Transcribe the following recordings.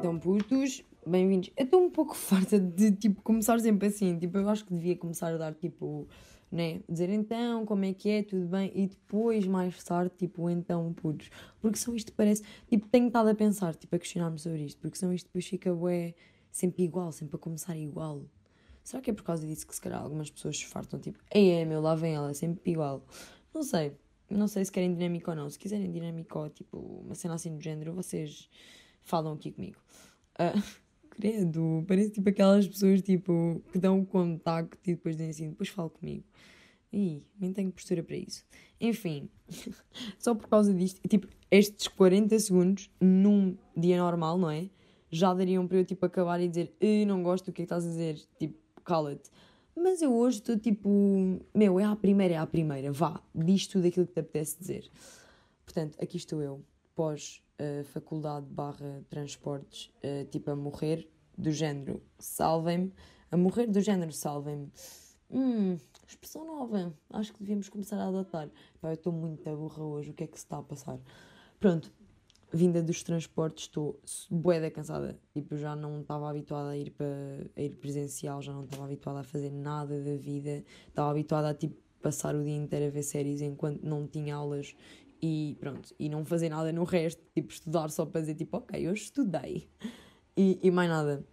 Então, putos, bem-vindos. Eu estou um pouco farta de, tipo, começar sempre assim. Tipo, eu acho que devia começar a dar, tipo, né? Dizer então, como é que é, tudo bem. E depois, mais tarde, tipo, então, putos. Porque são isto parece... Tipo, tenho estado a pensar, tipo, a questionar-me sobre isto. Porque são isto depois fica, ué, sempre igual, sempre a começar igual. Será que é por causa disso que se calhar algumas pessoas se fartam, tipo, ei, é meu, lá vem ela, sempre igual. Não sei. Não sei se querem dinâmico ou não. Se quiserem dinâmico ou, tipo, uma cena assim do género, vocês falam aqui comigo. Uh, credo, parece tipo aquelas pessoas tipo, que dão o contacto e depois dizem assim, depois falo comigo. Ih, nem tenho postura para isso. Enfim, só por causa disto, tipo, estes 40 segundos num dia normal, não é? Já dariam para eu tipo acabar e dizer, não gosto do que é que estás a dizer, tipo, cala-te. Mas eu hoje estou tipo, meu, é a primeira, é a primeira, vá, diz tudo aquilo que te apetece dizer. Portanto, aqui estou eu, pós uh, faculdade barra transportes, uh, tipo a morrer, do género salvem-me, a morrer do género salvem-me. Hum, expressão nova, acho que devíamos começar a adotar. Pá, eu estou muito burra hoje, o que é que se está a passar? Pronto, vinda dos transportes, estou boeda cansada. Tipo, já não estava habituada a ir, para, ir presencial, já não estava habituada a fazer nada da vida. Estava habituada a tipo, passar o dia inteiro a ver séries enquanto não tinha aulas e pronto, e não fazer nada no resto, tipo, estudar só para dizer tipo, ok, hoje estudei. E, e mais nada.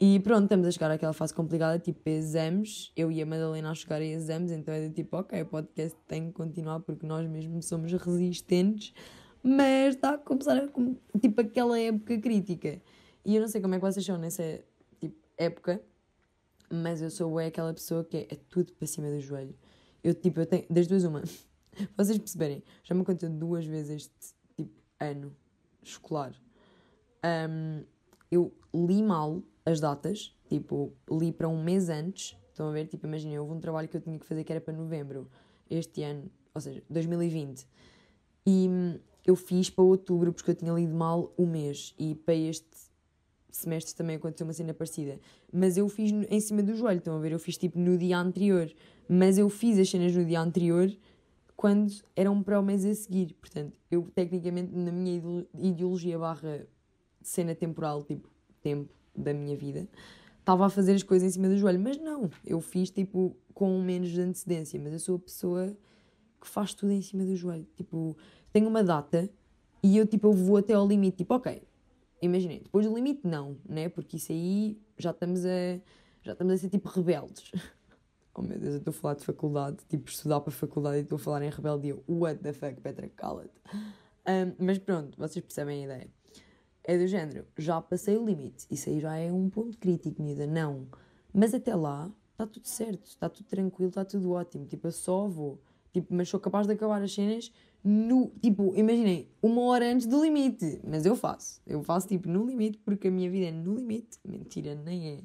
E pronto, estamos a chegar àquela fase complicada, tipo exames. Eu e a Madalena a chegar a exames, então é de tipo, ok, o podcast tem que continuar porque nós mesmos somos resistentes, mas está a começar a, tipo aquela época crítica. E eu não sei como é que vocês são nessa tipo, época, mas eu sou é aquela pessoa que é, é tudo para cima do joelho. Eu tipo, eu tenho, das duas uma. Vocês perceberem, já me aconteceu duas vezes este tipo ano escolar. Um, eu li mal as datas, tipo, li para um mês antes. Estão a ver? Tipo, imaginem, houve um trabalho que eu tinha que fazer que era para novembro este ano, ou seja, 2020. E hum, eu fiz para outubro porque eu tinha lido mal o mês. E para este semestre também aconteceu uma cena parecida. Mas eu fiz em cima do joelho, estão a ver? Eu fiz tipo no dia anterior. Mas eu fiz as cenas no dia anterior quando eram para o mês a seguir. Portanto, eu tecnicamente, na minha ideologia barra cena temporal, tipo, tempo da minha vida, estava a fazer as coisas em cima do joelho. Mas não, eu fiz tipo com menos de antecedência. Mas eu sou a pessoa que faz tudo em cima do joelho. Tipo, tenho uma data e eu tipo eu vou até ao limite. Tipo, ok, imaginei, depois do limite não, né? Porque isso aí já estamos a já estamos a ser tipo rebeldes. Oh meu Deus, eu estou a falar de faculdade, tipo, estudar para faculdade e estou a falar em rebeldia. What the fuck, Petra, cala-te. Um, mas pronto, vocês percebem a ideia. É do género, já passei o limite. Isso aí já é um ponto crítico, miúda. Não. Mas até lá, está tudo certo, está tudo tranquilo, está tudo ótimo. Tipo, eu só vou. Tipo, mas sou capaz de acabar as cenas no. Tipo, imaginem, uma hora antes do limite. Mas eu faço. Eu faço, tipo, no limite, porque a minha vida é no limite. Mentira, nem é.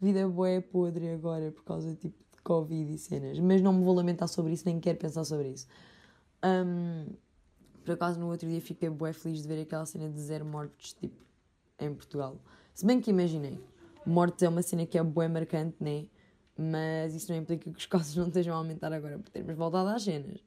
Vida boa é podre agora por causa, tipo, Covid e cenas, mas não me vou lamentar sobre isso, nem quero pensar sobre isso. Um, por acaso, no outro dia fiquei bué feliz de ver aquela cena de zero mortes, tipo, em Portugal. Se bem que imaginei, mortes é uma cena que é bué marcante, né? Mas isso não implica que os casos não estejam a aumentar agora por termos voltado às cenas.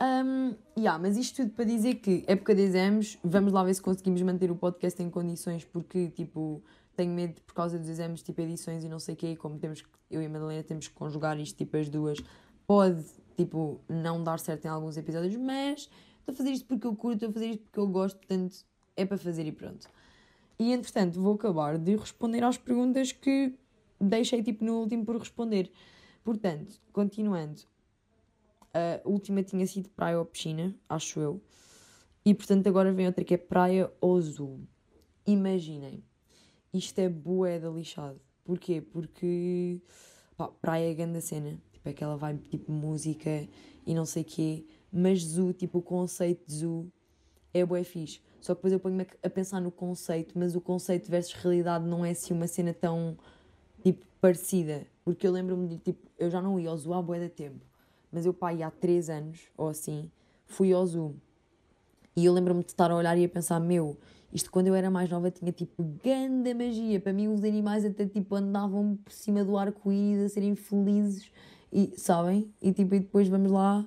Um, yeah, mas isto tudo para dizer que época de exames, vamos lá ver se conseguimos manter o podcast em condições, porque, tipo, tenho medo por causa dos exames, tipo edições e não sei o quê, como temos, eu e a Madalena temos que conjugar isto, tipo as duas, pode, tipo, não dar certo em alguns episódios, mas estou a fazer isto porque eu curto, estou a fazer isto porque eu gosto, portanto, é para fazer e pronto. E entretanto, vou acabar de responder às perguntas que deixei, tipo, no último por responder. Portanto, continuando, a última tinha sido praia ou piscina, acho eu, e portanto agora vem outra que é praia ou azul. Imaginem isto é bué da lixado. Porquê? Porque pá, praia é grande cena. Tipo, aquela vibe tipo música e não sei quê. Mas zoo, tipo, o conceito de zoo é bué fixe. Só que depois eu ponho-me a pensar no conceito, mas o conceito versus realidade não é assim uma cena tão, tipo, parecida. Porque eu lembro-me de, tipo, eu já não ia ao zoo há bué de tempo. Mas eu, pá, há 3 anos, ou assim, fui ao zoo. E eu lembro-me de estar a olhar e a pensar, meu, isto quando eu era mais nova tinha tipo grande magia. Para mim os animais até tipo andavam por cima do arco-íris a serem felizes. E, sabem? E tipo, e depois vamos lá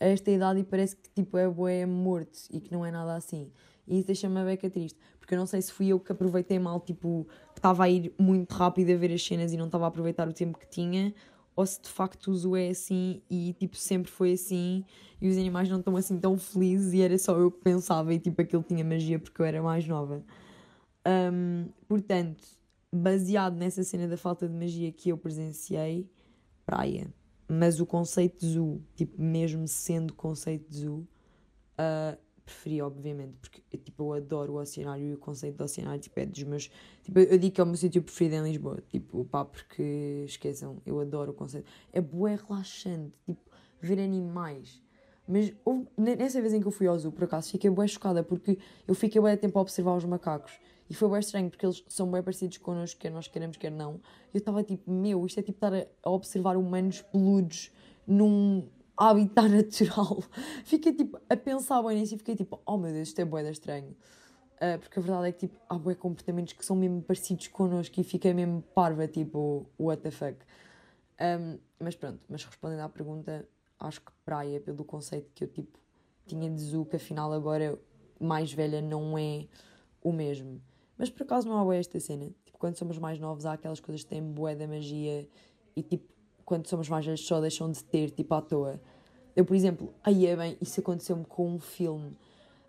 a esta idade e parece que tipo é bué morto e que não é nada assim. E isso deixa-me a beca triste, porque eu não sei se fui eu que aproveitei mal, tipo, que estava a ir muito rápido a ver as cenas e não estava a aproveitar o tempo que tinha, ou se de facto o é assim e tipo sempre foi assim e os animais não estão assim tão felizes e era só eu que pensava e tipo aquilo tinha magia porque eu era mais nova. Um, portanto, baseado nessa cena da falta de magia que eu presenciei, praia. Mas o conceito de zoo, tipo, mesmo sendo conceito de zoo, uh, preferi, obviamente, porque tipo, eu adoro o oceanário e o conceito do oceanário tipo, é dos meus. Tipo, eu digo que é o meu sítio preferido em Lisboa, tipo, pá, porque esqueçam, eu adoro o conceito. É bué relaxante, tipo, ver animais. Mas houve, nessa vez em que eu fui ao zoo, por acaso, fiquei bué chocada porque eu fiquei bué tempo a observar os macacos. E foi bem estranho porque eles são bem parecidos connosco, quer nós queremos, quer não. Eu estava tipo, meu, isto é tipo estar a, observar humanos peludos num habitat natural. Fiquei tipo a pensar bem nisso e fiquei tipo, oh meu Deus, isto é bué estranho. Uh, porque a verdade é que tipo, há bué comportamentos que são mesmo parecidos connosco e fiquei mesmo parva, tipo, what the fuck. Um, mas pronto, mas respondendo à pergunta, acho que praia, pelo conceito que eu tipo tinha de zoo, que afinal agora mais velha não é o mesmo. Mas por acaso não há bué esta cena. Tipo, quando somos mais novos há aquelas coisas que têm bué da magia e tipo, quando somos mais velhos só deixam de ter, tipo, à toa. Eu, por exemplo, aí é bem, isso aconteceu-me com um filme.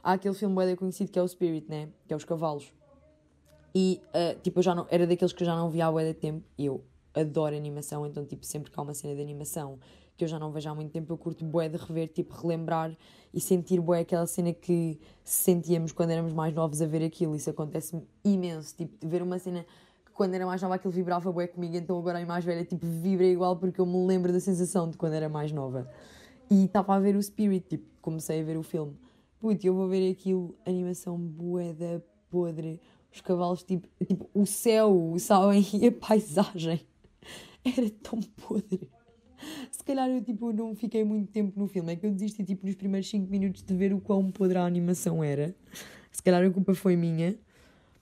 Há aquele filme bué conhecido que é o Spirit, né? Que é os cavalos. E, uh, tipo, eu já não, era daqueles que eu já não via há de tempo. E eu adoro animação, então, tipo, sempre que há uma cena de animação que eu já não vejo há muito tempo, eu curto bué de rever, tipo, relembrar e sentir bué aquela cena que sentíamos quando éramos mais novos a ver aquilo. Isso acontece-me imenso, tipo, ver uma cena que quando era mais nova aquilo vibrava bué comigo, então agora em mais velha, tipo, vibra igual porque eu me lembro da sensação de quando era mais nova. E estava a ver o Spirit, tipo, comecei a ver o filme. Putz, eu vou ver aquilo, animação bué da podre, os cavalos, tipo, tipo, o céu, sabem, e a paisagem. Era tão podre. Se calhar eu tipo, não fiquei muito tempo no filme. É que eu desisti tipo, nos primeiros 5 minutos de ver o quão podre a animação era. Se calhar a culpa foi minha.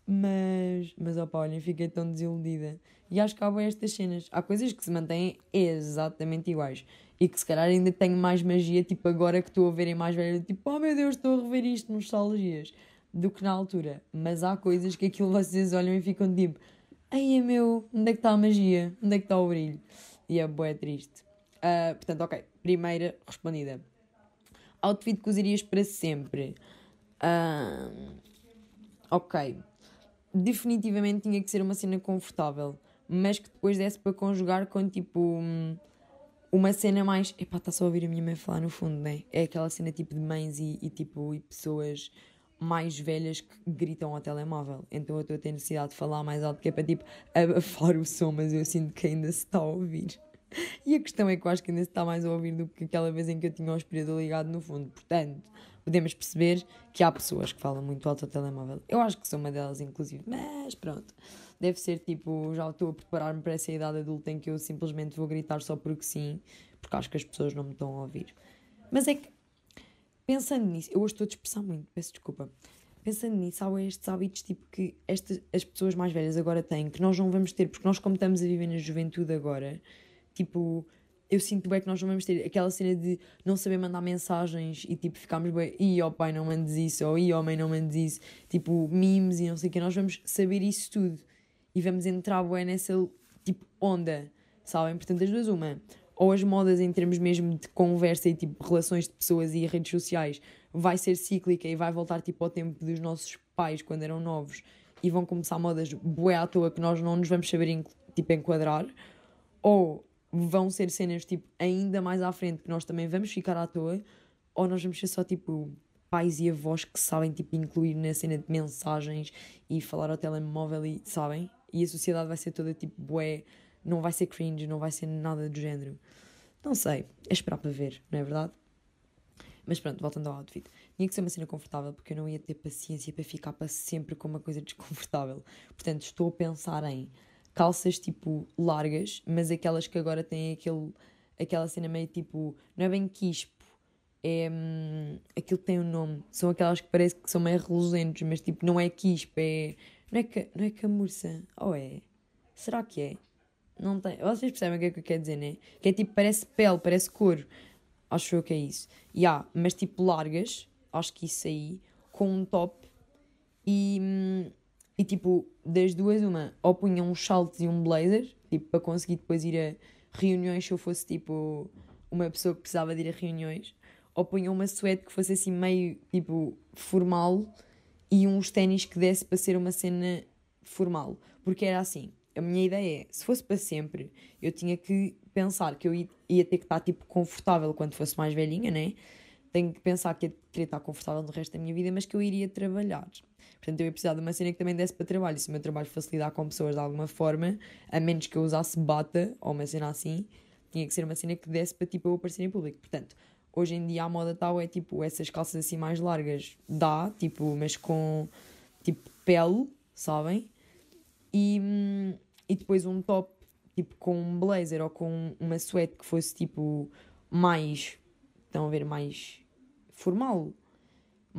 Mas, mas opa, olhem, fiquei tão desiludida. E acho que há estas cenas. Há coisas que se mantêm exatamente iguais. E que se calhar ainda tenho mais magia, tipo agora que estou a ver em mais velho, tipo, oh meu Deus, estou a rever isto, nostalgias, do que na altura. Mas há coisas que aquilo vocês olham e ficam tipo, ai é meu, onde é que está a magia? Onde é que está o brilho? E é bué triste. Uh, portanto, ok, primeira respondida. Outfit que usarias para sempre. Uh, ok. Definitivamente tinha que ser uma cena confortável, mas que depois desse para conjugar com tipo uma cena mais. Epá, está só a ouvir a minha mãe falar no fundo, né? É aquela cena tipo de mães e, e tipo e pessoas mais velhas que gritam ao telemóvel. Então eu estou a ter necessidade de falar mais alto, que é para tipo abafar o som, mas eu sinto que ainda se está a ouvir. E a questão é que eu acho que ainda se está mais a ouvir do que aquela vez em que eu tinha o aspirador ligado no fundo. Portanto, podemos perceber que há pessoas que falam muito alto ao telemóvel. Eu acho que sou uma delas, inclusive. Mas pronto. Deve ser tipo, já estou a preparar-me para essa idade adulta em que eu simplesmente vou gritar só porque sim, porque acho que as pessoas não me estão a ouvir. Mas é que, pensando nisso, eu hoje estou a dispersar muito, peço desculpa. Pensando nisso, há estes hábitos tipo que estas, as pessoas mais velhas agora têm, que nós não vamos ter, porque nós, como estamos a viver na juventude agora, Tipo, eu sinto bem que nós não vamos ter aquela cena de não saber mandar mensagens e tipo ficarmos bem, e ó pai não mandes isso, ou e ó mãe não mandes isso, tipo memes e não sei o que, nós vamos saber isso tudo e vamos entrar bem nessa tipo onda, sabem? Portanto, as duas, uma, ou as modas em termos mesmo de conversa e tipo relações de pessoas e redes sociais vai ser cíclica e vai voltar tipo ao tempo dos nossos pais quando eram novos e vão começar modas bué à toa que nós não nos vamos saber tipo enquadrar, ou vão ser cenas tipo ainda mais à frente que nós também vamos ficar à toa ou nós vamos ser só tipo pais e avós que sabem tipo incluir na cena de mensagens e falar ao telemóvel e sabem? E a sociedade vai ser toda tipo bué não vai ser cringe não vai ser nada do género. Não sei é esperar para ver não é verdade? Mas pronto voltando ao outfit. Tinha que ser uma cena confortável porque eu não ia ter paciência para ficar para sempre com uma coisa desconfortável. Portanto estou a pensar em calças tipo largas, mas aquelas que agora têm aquele, aquela cena meio tipo, não é bem quispo, é hum, aquilo tem um nome, são aquelas que parece que são meio reluzentes, mas tipo, não é quispo, é. Não é, não é camurça, ou é? Será que é? Não tem. Vocês percebem o que é que eu quero dizer, né? Que é tipo, parece pele, parece couro. Acho eu que é isso. E yeah, mas tipo largas, acho que isso aí, com um top e, hum, e tipo, das duas, uma, ou punha uns saltos e um blazer, tipo, para conseguir depois ir a reuniões se eu fosse tipo uma pessoa que precisava de ir a reuniões, ou punha uma suéte que fosse assim meio tipo formal e uns ténis que desse para ser uma cena formal. Porque era assim, a minha ideia é, se fosse para sempre, eu tinha que pensar que eu ia ter que estar tipo confortável quando fosse mais velhinha, né? Tenho que pensar que ia querer estar confortável no resto da minha vida, mas que eu iria trabalhar. Portanto, eu ia precisar de uma cena que também desse para trabalho. Se o meu trabalho fosse lidar com pessoas de alguma forma, a menos que eu usasse bata ou uma cena assim, tinha que ser uma cena que desse para tipo eu aparecer em público. Portanto, hoje em dia a moda tal é tipo essas calças assim mais largas, dá, tipo, mas com tipo pele, sabem? E, e depois um top tipo com um blazer ou com uma suéte que fosse tipo mais, estão a ver, mais formal.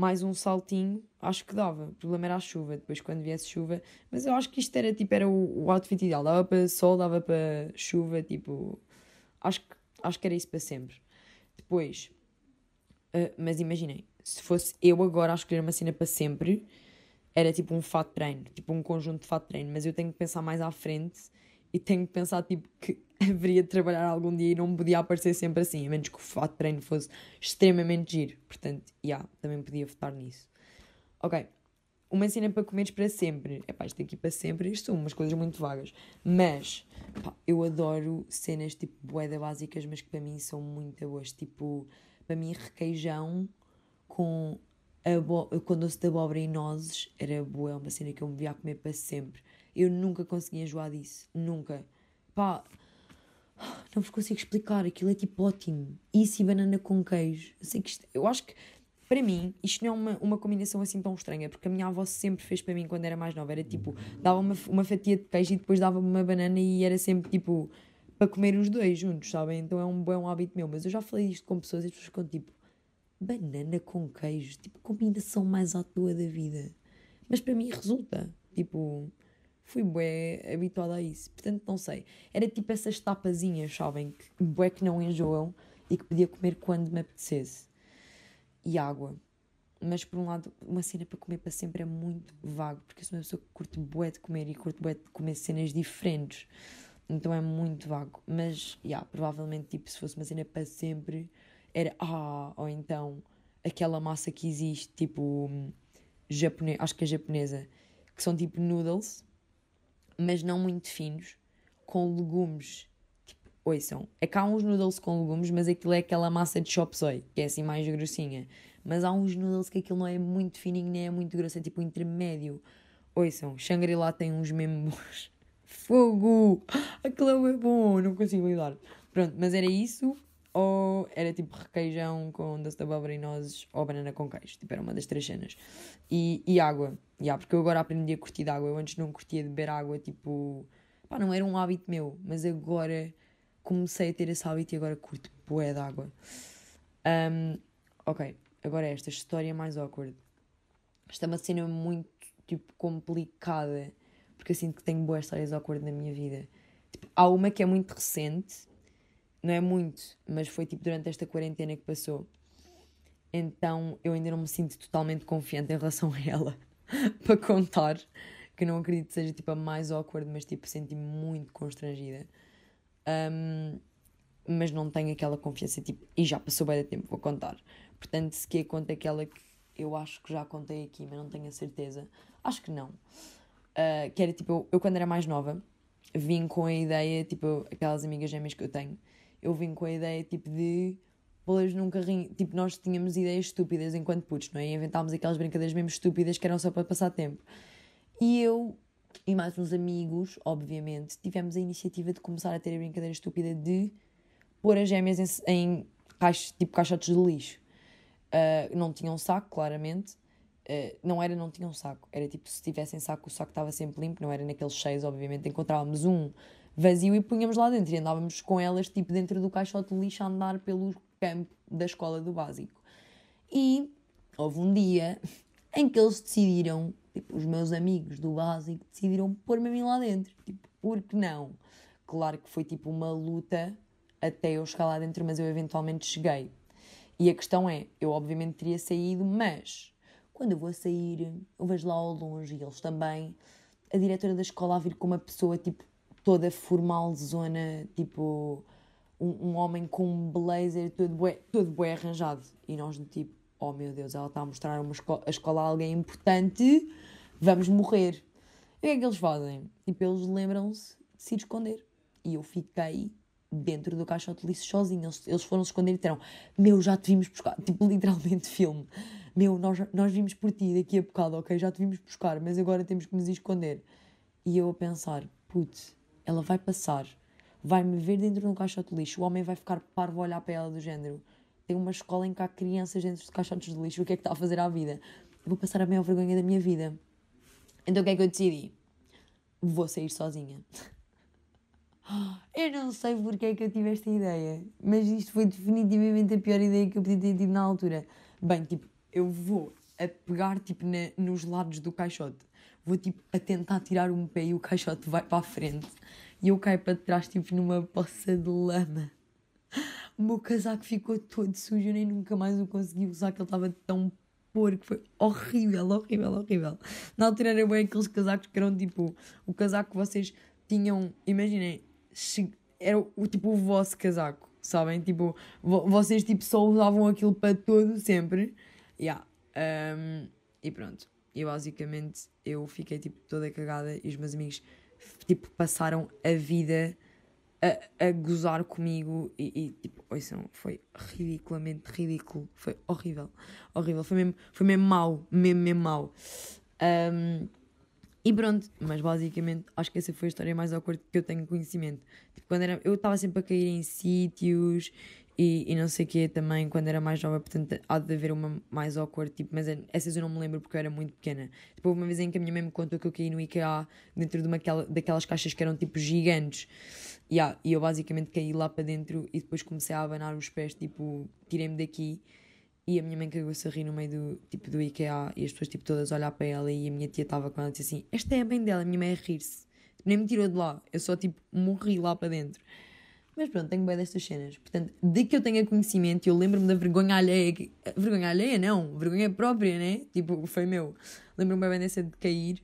Mais um saltinho, acho que dava. O problema era a chuva, depois quando viesse chuva. Mas eu acho que isto era tipo, era o, o outfit ideal. Dava para sol, dava para chuva, tipo. Acho que, acho que era isso para sempre. Depois, uh, mas imaginem, se fosse eu agora a escolher uma cena para sempre, era tipo um fato treino, tipo um conjunto de fato treino. Mas eu tenho que pensar mais à frente e tenho que pensar tipo que haveria de trabalhar algum dia e não podia aparecer sempre assim, a menos que o fato de treino fosse extremamente giro. Portanto, já, yeah, também podia votar nisso. Ok, uma cena para comeres para sempre. É pá, isto aqui para sempre, isto são umas coisas muito vagas. Mas, pá, eu adoro cenas tipo boeda básicas, mas que para mim são muito boas. Tipo, para mim, requeijão com, com doce de abóbora e nozes era boa, é uma cena que eu me via a comer para sempre. Eu nunca consegui enjoar disso. Nunca. Pá, não vos consigo explicar. Aquilo é tipo ótimo. Isso e banana com queijo. Eu sei que isto, eu acho que, para mim, isto não é uma, uma combinação assim tão estranha. Porque a minha avó sempre fez para mim quando era mais nova. Era tipo, dava uma, uma fatia de queijo e depois dava-me uma banana e era sempre tipo para comer os dois juntos, sabem? Então é um bom hábito meu. Mas eu já falei isto com pessoas e as pessoas ficam tipo, banana com queijo. Tipo, combinação mais à toa da vida. Mas para mim resulta. Tipo, fui bué habituada a isso. Portanto, não sei. Era tipo essas tapazinhas, sabem? Que bué que não enjoam e que podia comer quando me apetecesse. E água. Mas por um lado, uma cena para comer para sempre é muito vago, porque eu sou uma pessoa que curte bué de comer e curte bué de comer cenas diferentes. Então é muito vago. Mas, já, yeah, provavelmente, tipo, se fosse uma cena para sempre, era ah, ou então aquela massa que existe, tipo, japonês, acho que é japonesa, que são tipo noodles, mas não muito finos, com legumes. Tipo, ouçam, é que há uns noodles com legumes, mas aquilo é aquela massa de chop soy, que é assim mais grossinha. Mas há uns noodles que aquilo não é muito fininho nem é muito grosso, é tipo intermédio. Ouçam, Shangri-La tem uns mesmo bons. Fogo! Aquilo é bom, não consigo lidar. Pronto, mas era isso, ou era tipo requeijão com doce de abóbora e nozes, ou banana com queijo. Tipo, era uma das três cenas. E, e água. Yeah, porque eu agora aprendi a curtir de água. Eu antes não curtia de beber água, tipo. Pá, não era um hábito meu, mas agora comecei a ter esse hábito e agora curto bué de água. Um, ok, agora esta história mais awkward. Esta é uma cena muito, tipo, complicada, porque eu sinto que tenho boas histórias awkward na minha vida. Tipo, há uma que é muito recente, não é muito, mas foi tipo durante esta quarentena que passou. Então eu ainda não me sinto totalmente confiante em relação a ela para contar, que não acredito que seja tipo a mais awkward, mas tipo senti-me muito constrangida. Um, mas não tenho aquela confiança, tipo, e já passou bem de tempo, vou contar. Portanto, se quer conta aquela que eu acho que já contei aqui, mas não tenho a certeza, acho que não. Uh, que era tipo, eu, eu, quando era mais nova, vim com a ideia, tipo, aquelas amigas gêmeas que eu tenho, eu vim com a ideia tipo de pô-las num carrinho. Tipo, nós tínhamos ideias estúpidas enquanto putos, não é? E inventámos aquelas brincadeiras mesmo estúpidas que eram só para passar tempo. E eu e mais uns amigos, obviamente, tivemos a iniciativa de começar a ter a brincadeira estúpida de pôr as gêmeas em, em caixa, tipo caixotes de lixo. Uh, não tinham saco, claramente. Uh, não era não tinham saco, era tipo se tivessem saco, o saco estava sempre limpo, não era naqueles cheios, obviamente. Encontrávamos um vazio e punhamos lá dentro. E andávamos com elas, tipo, dentro do caixote de lixo a andar pelo campo da escola do básico. E houve um dia em que eles decidiram, tipo, os meus amigos do básico decidiram pôr-me a mim lá dentro. Tipo, por que não? Claro que foi tipo uma luta até eu chegar lá dentro, mas eu eventualmente cheguei. E a questão é, eu obviamente teria saído, mas quando eu vou sair, eu vejo lá ao longe, e eles também, a diretora da escola a vir com uma pessoa, tipo, toda formal, zona, tipo, um, um homem com um blazer todo bué, todo bué arranjado. E nós, tipo, oh meu Deus, ela está a mostrar uma escola, a escola a alguém importante, vamos morrer. E o que é que eles fazem? Tipo, eles lembram-se de se esconder. E eu fiquei dentro do caixote de lixo sozinho. Eles, eles foram se esconder e disseram: Meu, já te vimos buscar. Tipo, literalmente filme. Meu, nós, nós vimos por ti daqui a bocado, ok? Já te vimos buscar, mas agora temos que nos esconder. E eu a pensar: Putz, ela vai passar, vai me ver dentro de um caixote de lixo. O homem vai ficar parvo a olhar para ela do género. Tem uma escola em que há crianças dentro de caixotes de lixo. O que é que está a fazer à vida? Eu vou passar a maior vergonha da minha vida. Então o que é que eu decidi? Vou sair sozinha. Eu não sei porque é que eu tive esta ideia, mas isto foi definitivamente a pior ideia que eu podia ter tido na altura. Bem, tipo, eu vou a pegar tipo, na, nos lados do caixote, vou tipo a tentar tirar um pé e o caixote vai para a frente e eu caio para trás, tipo numa poça de lama. O meu casaco ficou todo sujo, eu nem nunca mais o consegui usar, que ele estava tão porco, foi horrível, horrível, horrível. Na altura era bem aqueles casacos que eram tipo o casaco que vocês tinham, imaginem, era o, tipo o vosso casaco, sabem? Tipo, vocês tipo só usavam aquilo para todo sempre. Yeah. Um, e pronto. E basicamente eu fiquei tipo toda cagada e os meus amigos tipo passaram a vida a, a gozar comigo e, e tipo, ouçam, foi ridiculamente ridículo. Foi horrível. Horrível. Foi mesmo, foi mesmo mau. Mesmo, mesmo mau. Um, e pronto, mas basicamente acho que essa foi a história mais awkward que eu tenho conhecimento. Tipo, quando era, eu estava sempre a cair em sítios e, e não sei o que também quando era mais nova, portanto há de haver uma mais awkward, tipo, mas essas eu não me lembro porque eu era muito pequena. Tipo, houve uma vez em que a minha mãe me contou que eu caí no IKEA dentro de uma, daquelas caixas que eram tipo gigantes. Yeah, e eu basicamente caí lá para dentro e depois comecei a abanar os pés, tipo, tirei-me daqui e a minha mãe cagou-se a rir no meio do, tipo, do IKEA e as pessoas tipo, todas a olhar para ela e a minha tia estava com ela e disse assim: Esta é a mãe dela, a minha mãe a rir-se. Nem me tirou de lá, eu só tipo morri lá para dentro. Mas pronto, tenho bem destas cenas. Portanto, de que eu tenha conhecimento, eu lembro-me da vergonha alheia. Que... Vergonha alheia, não, vergonha própria, né? Tipo, foi meu. Lembro-me bem dessa de cair.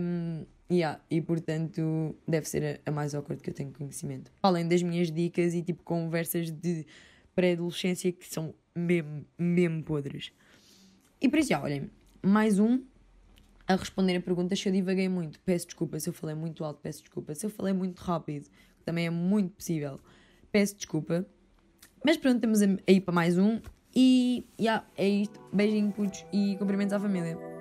Um, yeah, e portanto, deve ser a, a mais awkward que eu tenho conhecimento. Além das minhas dicas e tipo conversas de pré-adolescência que são mesmo, mesmo podres. E isso, já, olhem, mais um a responder a pergunta se eu divaguei muito. Peço desculpa se eu falei muito alto, peço desculpa. Se eu falei muito rápido, também é muito possível. Peço desculpa. Mas pronto, estamos aí para mais um. E, yeah, é isto. Beijinho, putos, e cumprimentos à família.